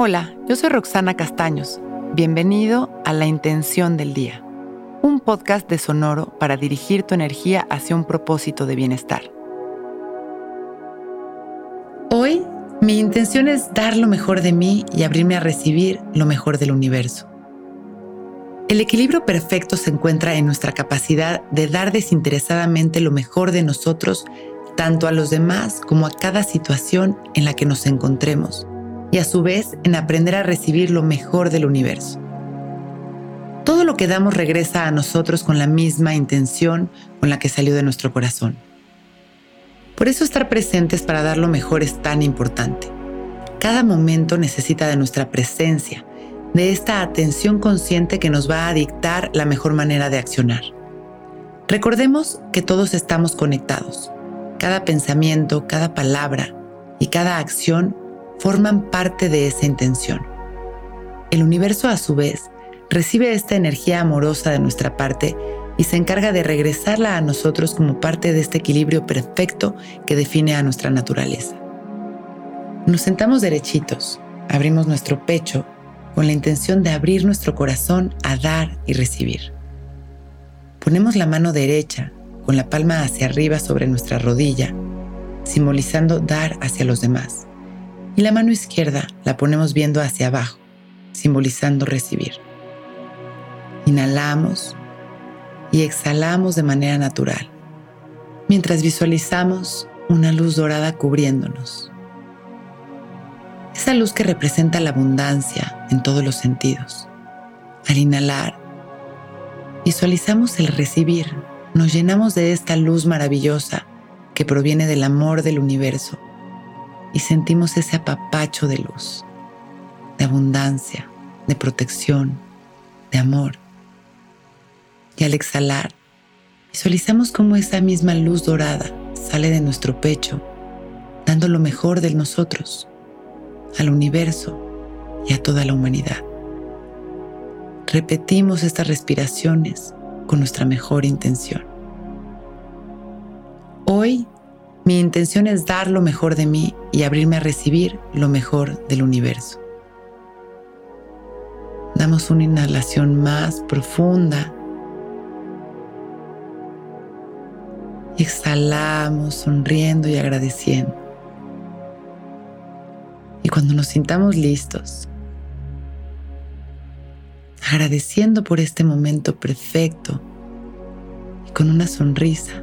Hola, yo soy Roxana Castaños. Bienvenido a La Intención del Día, un podcast de Sonoro para dirigir tu energía hacia un propósito de bienestar. Hoy, mi intención es dar lo mejor de mí y abrirme a recibir lo mejor del universo. El equilibrio perfecto se encuentra en nuestra capacidad de dar desinteresadamente lo mejor de nosotros tanto a los demás como a cada situación en la que nos encontremos y a su vez en aprender a recibir lo mejor del universo. Todo lo que damos regresa a nosotros con la misma intención con la que salió de nuestro corazón. Por eso estar presentes para dar lo mejor es tan importante. Cada momento necesita de nuestra presencia, de esta atención consciente que nos va a dictar la mejor manera de accionar. Recordemos que todos estamos conectados. Cada pensamiento, cada palabra y cada acción forman parte de esa intención. El universo a su vez recibe esta energía amorosa de nuestra parte y se encarga de regresarla a nosotros como parte de este equilibrio perfecto que define a nuestra naturaleza. Nos sentamos derechitos, abrimos nuestro pecho con la intención de abrir nuestro corazón a dar y recibir. Ponemos la mano derecha con la palma hacia arriba sobre nuestra rodilla, simbolizando dar hacia los demás y la mano izquierda la ponemos viendo hacia abajo, simbolizando recibir. Inhalamos y exhalamos de manera natural, mientras visualizamos una luz dorada cubriéndonos. Esa luz que representa la abundancia en todos los sentidos. Al inhalar, visualizamos el recibir, nos llenamos de esta luz maravillosa que proviene del amor del universo y sentimos ese apapacho de luz, de abundancia, de protección, de amor. Y al exhalar, visualizamos cómo esa misma luz dorada sale de nuestro pecho, dando lo mejor de nosotros, al universo y a toda la humanidad. Repetimos estas respiraciones con nuestra mejor intención. Hoy mi intención es dar lo mejor de mí y abrirme a recibir lo mejor del universo. Damos una inhalación más profunda. exhalamos sonriendo y agradeciendo. Y cuando nos sintamos listos, agradeciendo por este momento perfecto y con una sonrisa,